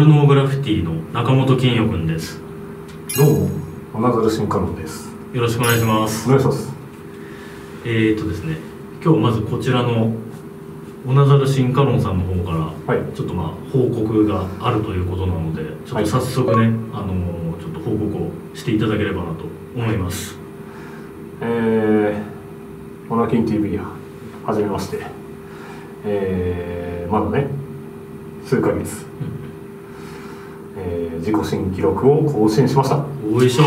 ルノーグラフィティの中本金代くんです。どうもおなざる新カノンです。よろしくお願いします。お願いします。えーとですね今日まずこちらのおなざる新カロンさんの方からはい。ちょっとまあ報告があるということなのでちょっと早速ね、あのーちょっと報告をしていただければなと思います。えー、オナキン TV やはじめまして。えー、まだね数ヶ月、えー、自己新記録を更新しました。おいしょい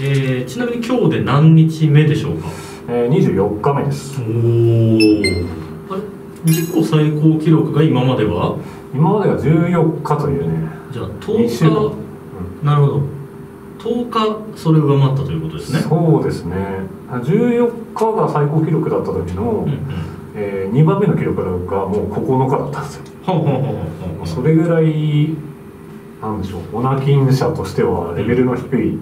えー、ちなみに今日で何日目でしょうか？えー、24日目です。おおあれ？自己最高記録が今までは？今までが14日というね。じゃあ2週間、10日なるほど。10日それを上回ったということですね。そうですね。14日が最高記録だった時の、うんうん。えー、2番目の記録がもう9日だったんですよ それぐらいなんでしょうオナキン社としてはレベルの低い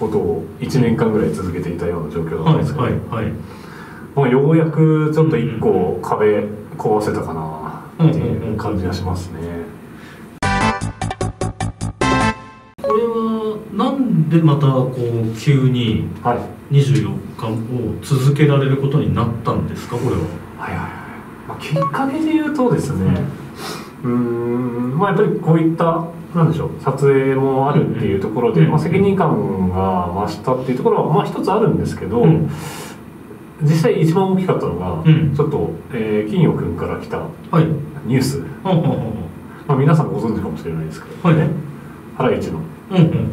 ことを1年間ぐらい続けていたような状況だったんですけど、はいはいまあ、ようやくちょっと1個壁壊せたかなっていう感じがしますね。これはなんでまたこう急にはい。24日を続けられることになったんですかこれは？はいはいきっかけで言うとですねうーんまあやっぱりこういったなんでしょう撮影もあるっていうところで、うん。まあ、責任感が増したっていうところはまあ一つあるんですけど、うん。実際一番大きかったのが、うん。ちょっと、えー金代君から来たはい。ニュース、はあはあはまあ、皆さんご存知かもしれないですけど、はい。ね。ハライチの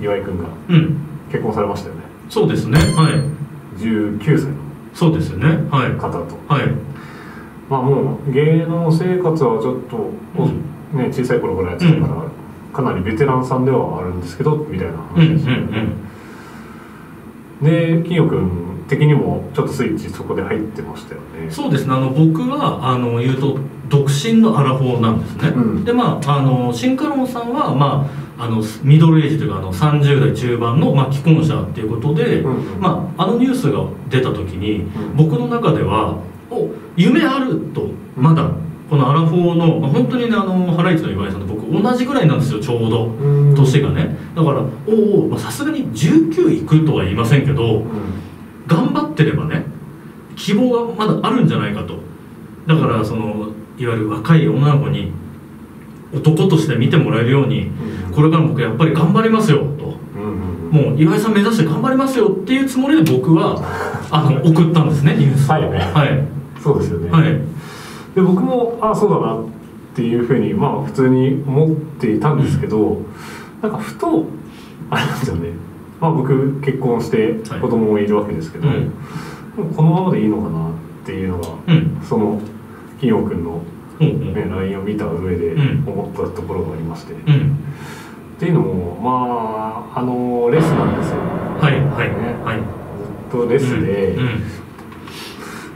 岩井君がうん。結婚されましたよね。そうですね。はい。19歳のそうですよね。はい。方と。はいまあもう芸能生活はちょっと、うね、小さい頃からやってたから、かなりベテランさんではあるんですけどみたいな話ですよんね、で金代君的にもちょっとスイッチそこで入ってましたよね。うんそうですね。あの僕はあの言うと独身のアラフォーなんですね、うん。でまああの新カロンさんはまああのミドルエイジというかあの30代中盤の、まあ、既婚者っていうことで、うんうん。まあ、あのニュースが出た時に、ん。僕の中ではお夢あるとまだこのアラフォーの、まあ、本当にねあのハライチの岩井さんと僕同じぐらいなんですよちょうどうん。年がね。だからおおまあさすがに19いくとは言いませんけどうん頑張ってればね希望がまだあるんじゃないかと。だからそのいわゆる若い女の子に男として見てもらえるようにうん。これから僕やっぱり頑張りますよと。うんうんうん。もう岩井さん目指して頑張りますよっていうつもりで僕はあの送ったんですねニュースを。はいはいそうですよね、はい。で僕もああそうだなっていうふうにまあ普通に思っていたんですけど、なんかふとあれなんですよね。まあ僕結婚してはい。子供もいるわけですけど、うん。もうこのままでいいのかなっていうのがうん。その金陽君の、うんうん。ね、LINE を見た上でうん。思ったところがありまして、っうん。ていうのもまああのレスなんですよ。はいはい。はい。ずっとレスで、うん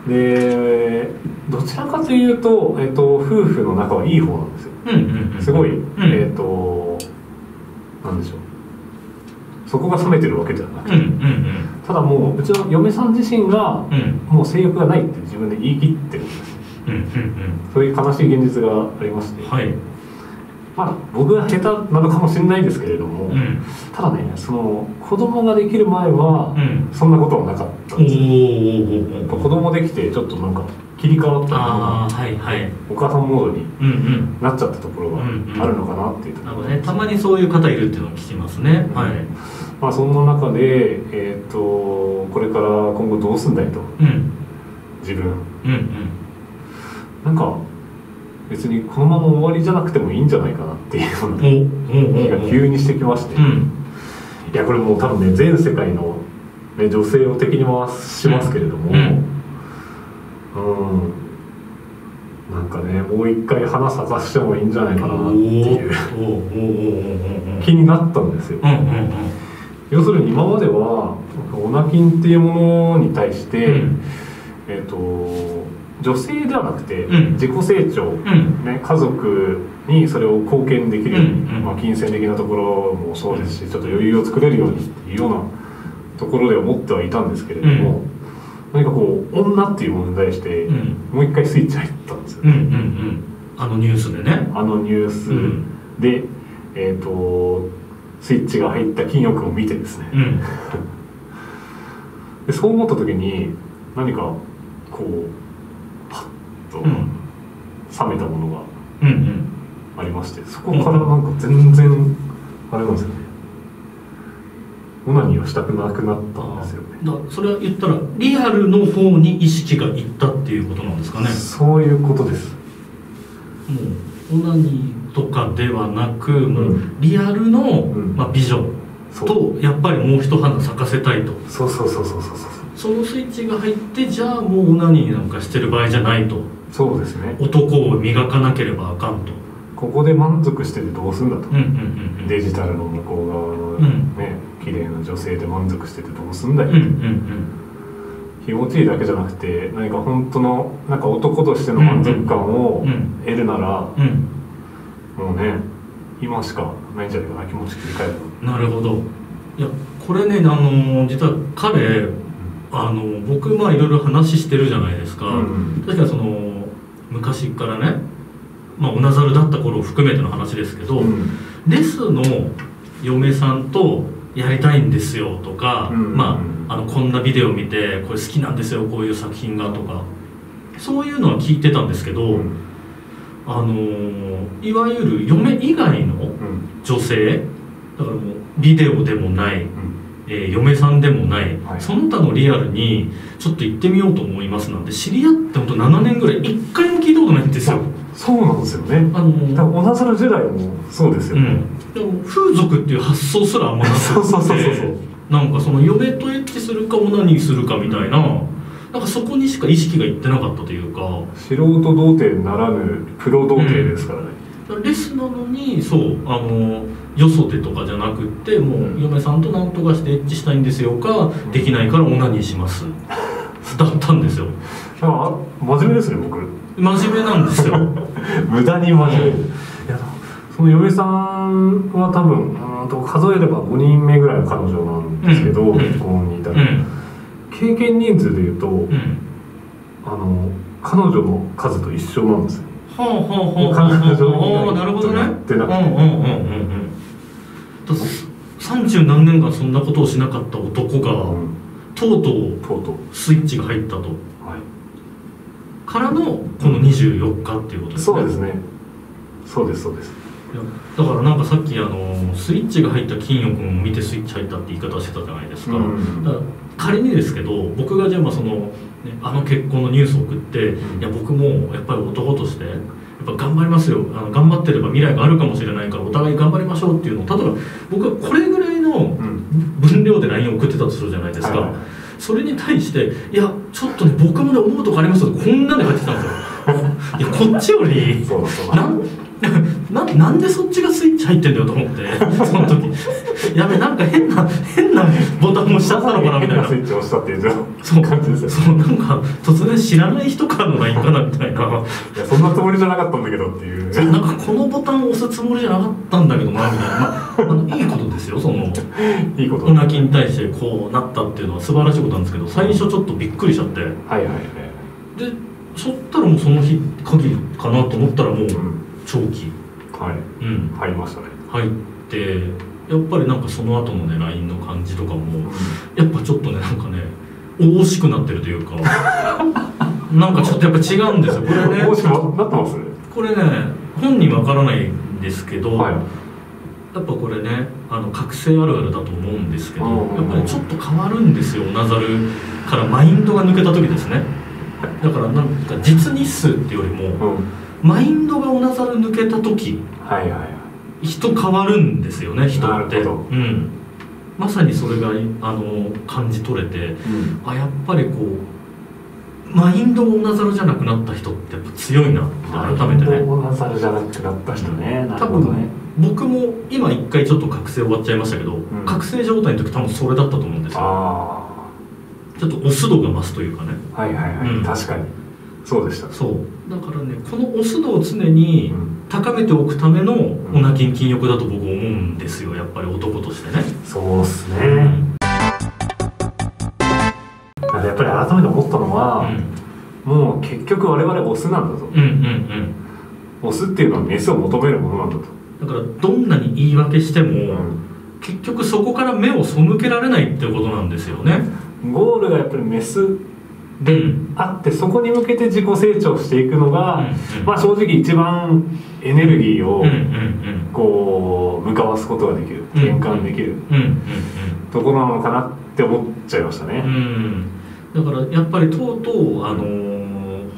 でどちらかというと、えっと、夫婦の仲はいい方なんですよ。うんうんうん。すごい、ん。えっ、となんでしょう。そこが冷めてるわけではなくて、うんうんただもううちの嫁さん自身がうん。うんもう性欲がないって自分で言い切ってるんですうんうんそういう悲しい現実がありまして、うんはいまあ僕が下手なのかもしれないですけれども、うん。ただねその子供ができる前はうん。そんなことはなかったおんですよ、ーやっぱ子供できてちょっとなんか切り替わったのがはいはい。お母さんモードにうんうん。なっちゃったところがあるのかなっていうところ。なるほどね。たまにそういう方いるっていうのを聞きますね。はい。まあ、そんな中で、えー、とこれから今後どうすんだいと。うん。自分。うんうん。なんか別にこのまま終わりじゃなくてもいいんじゃないかなっていうような気が急にしてきまして、いうん。やこれもう多分ね全世界の、ね、女性を敵に回しますけれどもうん。うん。なんかねもう一回花咲かしてもいいんじゃないかなっていう。気になったんですよ。要するに今まではオナキンっていうものに対して、うん。えっ、と女性ではなくて、うん。自己成長、うん。ね、家族にそれを貢献できるように、うん。うん。まあ、金銭的なところもそうですしちょっと余裕を作れるようにっていうようなところで思ってはいたんですけれども、何かこう女っていうものに対して、うん。もう一回スイッチ入ったんですよ、うんうんあのニュースでね。あのニュースで、えっ、とスイッチが入った金欲を見てですね。うん。でそう思った時に何かこうとうん。冷めたものがありましてそこからなんか全然あれなんですよね。オナニーをしたくなくなったんですよね。だそれは言ったらリアルの方に意識がいったっていうことなんですかね。そういうことです。もうオナニーとかではなくもううん。リアルの、ん。まあ、美女そう。とやっぱりもう一花咲かせたいと。そうそうそうそうそうそう。そのスイッチが入ってじゃあもうオナニーなんかしてる場合じゃないとそうですね。男を磨かなければあかんと。ここで満足しててどうすんだと、うんうんうんうん。デジタルの向こう側のん。ね、綺麗な女性で満足しててどうすんだよ、うんうん気持ちいいだけじゃなくて何か本当のなんか男としての満足感をうん。うん得るなら、うん。うんもうね今しかないんじゃないかな気持ち切り替えるの。なるほど。いやこれねあの実は彼あの僕まあいろいろ話してるじゃないですか、うん。確かにその昔からねまあおなざるだった頃を含めての話ですけど、うん。レスの嫁さんとやりたいんですよとか、うん。まああのこんなビデオ見てこれ好きなんですよこういう作品がとかそういうのは聞いてたんですけど、うん。あのーいわゆる嫁以外のうん。女性だからもうビデオでもない、うんえー嫁さんでもない、はい。その他のリアルにちょっと行ってみようと思いますなんて知り合ってほんと7年ぐらい1回も聞いたことないんですよ。そうなんですよね。あのーだからオナザル時代もそうですよね、うん、でも風俗っていう発想すらあんまなくて そうそうそうそうなんかその嫁とエッチするかオナニーするかみたいななんかそこにしか意識がいってなかったというか。素人童貞ならぬプロ童貞ですからね、レスなのにそうあのよそでとかじゃなくってもう嫁さんとなんとかしてエッチしたいんですよか、できないからオナニーします。だったんですよ。あ真面目ですね僕。真面目なんですよ。無駄に真面目。いやその嫁さんは多分うんと数えれば5人目ぐらいの彼女なんですけど、うん。結婚に至る、うん。経験人数でいうと、うん。あの彼女の数と一緒なんですよ。はあはあなるほどねやってなくて。うんうんうんうんうん。だ三十何年間そんなことをしなかった男が、うん。とうとうとうとう。スイッチが入ったと。はい。からのこの24日っていうことですね。そうですね。そうですそうです。だからなんかさっきあのスイッチが入った金欲を見てスイッチ入ったって言い方してたじゃないですか,、うん。だから仮にですけど僕がじゃあまあその、ね、あの結婚のニュースを送って、うん。いや僕もやっぱり男としてやっぱ頑張りますよ。あの頑張ってれば未来があるかもしれないからお互い頑張りましょうっていうのを。例えば僕はこれぐらいのうん。分量で LINE を送ってたとするじゃないですか、それに対して「いやちょっとね僕もね思うとこありますよ」こんなんで入ってきたんですよ。いやこっちよりそうだそう。だなんななんでそっちがスイッチ入ってんだよと思って その時。やべなんか変な変なボタン押しちゃったのかなみたいな。変スイッチを押したっていうそう。感じですよそうなんか突然知らない人からの LINE かなみたいな。いやそんなつもりじゃなかったんだけどっていう。なんかこのボタンを押すつもりじゃなかったんだけどなみたいな、まあ、あのいいことですよその。いいことオナキに対してこうなったっていうのは素晴らしいことなんですけど最初ちょっとびっくりしちゃって。ではいはいはい。そったらもうその日限りかなと思ったらもううん。長期はい。うん。入りましたね。入ってやっぱりなんかその後のね LINE の感じとかもやっぱちょっとねなんかね惜しくなってるというか なんかちょっとやっぱ違うんですよ。これねもしくはなってますね。これね本人わからないんですけど、はい。やっぱこれねあの覚醒あるあるだと思うんですけどうんやっぱりちょっと変わるんですよナザルからマインドが抜けた時ですね。だからなんか実日数っていうよりもうんマインドがおなざる抜けた時はいはい。はい人変わるんですよね人って。うん。まさにそれがあの感じ取れてうん。あやっぱりこうマインドがおなざるじゃなくなった人ってやっぱ強いなって改めてね。オナザルじゃなくなった人ね。なるほどね。僕も今一回ちょっと覚醒終わっちゃいましたけど、ん。覚醒状態の時多分それだったと思うんですよ。あちょっとオス度が増すというかね。あはいはいはい、うん。確かにそうでしたそう。だからねこのオス度を常にうん。高めておくためのオナキン禁欲だと僕思うんですよやっぱり男としてね、そうっすうね、ん。なんかやっぱり改めて思ったのは、うん。もう結局我々オスなんだと。うんうん。オスっていうのはメスを求めるものなんだと、だからどんなに言い訳しても、うん。結局そこから目を背けられないってことなんですよね。ゴールがやっぱりメスでうんあってそこに向けて自己成長していくのが、まあ、正直一番エネルギーをこう向かわすことができる。うん転換できる。ところなのかなって思っちゃいましたね。うん。だからやっぱりとうとうあのー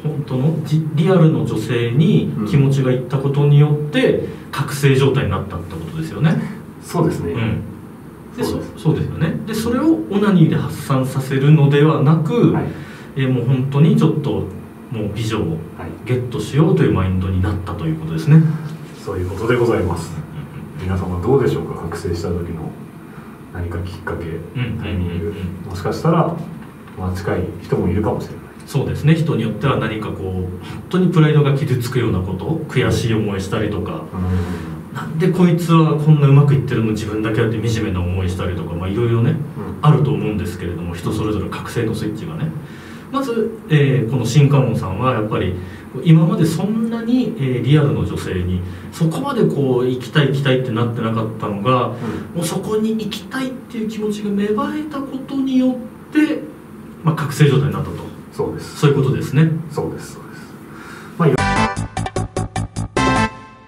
本当のじリアルの女性に気持ちがいったことによって覚醒状態になったってことですよね。そうですね、うん。でそうです。そそうですよね。でそれをオナニーで発散させるのではなく、はいえーもう本当にちょっともう美女をはい、ゲットしようというマインドになったということですね。そういうことでございます。皆様どうでしょうか覚醒した時の何かきっかけうんタイミング。うんうんもしかしたら、まあ、近い人もいるかもしれない。そうですね。人によっては何かこう本当にプライドが傷つくようなこと悔しい思いしたりとか。なんでこいつはこんなうまくいってるの？自分だけやって惨めな思いしたりとか。まあいろいろねあると思うんですけれども人それぞれ覚醒のスイッチがねまず、えーこの新カノンさんはやっぱり今までそんなに、えーリアルの女性にそこまでこう行きたい行きたいってなってなかったのがもうそこに行きたいっていう気持ちが芽生えたことによって、まあ、覚醒状態になったと。そうです。そういうことですね。そうですそうです。まあよ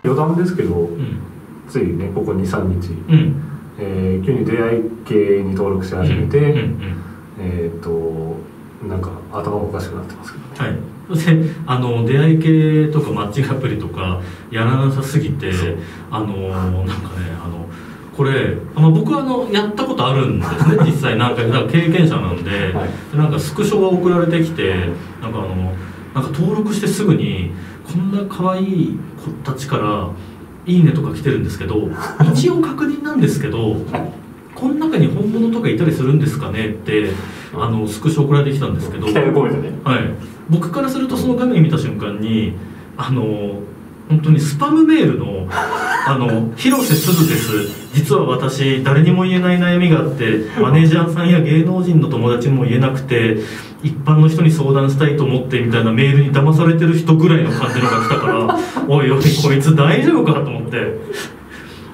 余談ですけどうん。ついねここ23日、うん。えー急に出会い系に登録し始めて、うんうんうん。えっ、となんか頭おかしくなってますけどね。はい。そしてあの出会い系とかマッチングアプリとかやらなさすぎてあのなんかねあのこれ、まあ、僕はあのやったことあるんですね 実際なんか経験者なんで、はい。なんかスクショが送られてきてなんかあのなんか登録してすぐにこんな可愛い子たちから「いいね」とか来てるんですけど 一応確認なんですけどこの中に本物とかいたりするんですかねってあのスクショ送られてきたんですけど。ねはい、僕からするとその画面見た瞬間にあの本当にスパムメールの「あの広瀬すずです。実は私誰にも言えない悩みがあってマネージャーさんや芸能人の友達にも言えなくて一般の人に相談したいと思って」みたいなメールに騙されてる人ぐらいの感じのが来たから「おいおいこいつ大丈夫か?」と思って。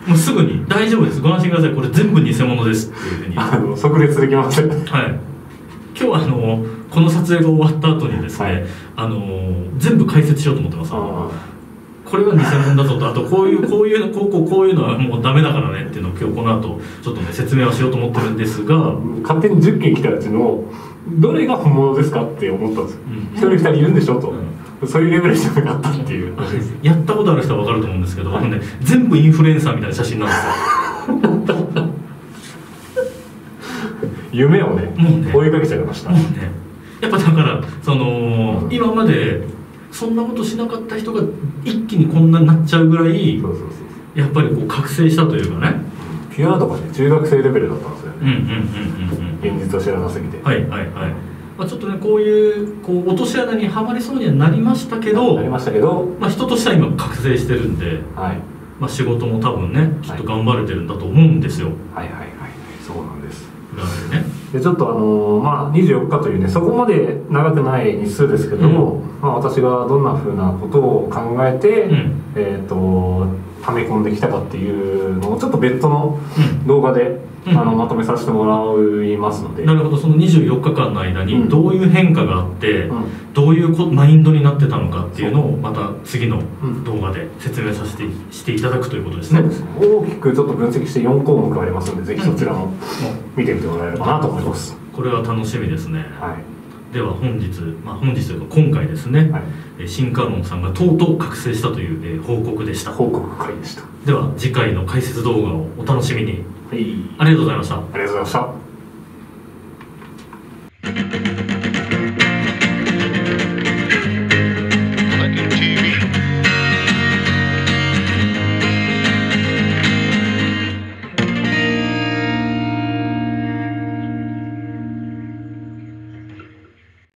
もうすぐに「大丈夫です。ご安心ください。これ全部偽物です」っていうふうに。即列できましたね。はい、今日はあのこの撮影が終わった後にですね、はい。あの全部解説しようと思ってます。これは偽物だぞと。あとこういうこういうのこうこうこういうのはもうダメだからねっていうのを今日この後ちょっとね説明はしようと思ってるんですが、勝手に10件来たうちのどれが本物ですかって思ったんですよ。うん。一人二人いるんでしょと、そういうレベルじゃなかったっていう。やったことある人は分かると思うんですけど、あのね、全部インフルエンサーみたいな写真なんですよ 夢をね追いかけちゃいました。やっぱだからその、うん。今までそんなことしなかった人が一気にこんなになっちゃうぐらいやっぱりこう覚醒したというかね。ピュアとかね中学生レベルだったんですよね、うんうんうんうんうん。現実を知らなすぎて、はいはいはい、まあ、ちょっとねこういうこう落とし穴にはまりそうにはなりましたけどありましたけどまあ、人としては今覚醒してるんで、はい。まあ、仕事も多分ねきっと頑張れてるんだと思うんですよ、はいはいはい。そうなんです。裏でちょっとあのーまあ24日というねそこまで長くない日数ですけども、まあ、私がどんなふうなことを考えて、うん。えっ、と溜め込んできたかっていうのをちょっと別途のうん。動画で、うん。あのまとめさせてもらいますので、なるほど。その24日間の間にうん。どういう変化があって、うん。どういうこマインドになってたのかっていうのをまた次のん。動画で説明させてしていただくということですね、そう大きくちょっと分析して4項目ありますのでぜひそちらも見てみてもらえればなと思います、これは楽しみですね、はいでは本日、まあ、本日というか今回ですね、はい、進化論さんがとうとう覚醒したという、えー、報告でした。報告会でした。では次回の解説動画をお楽しみに、はい、ありがとうございました。ありがとうございました。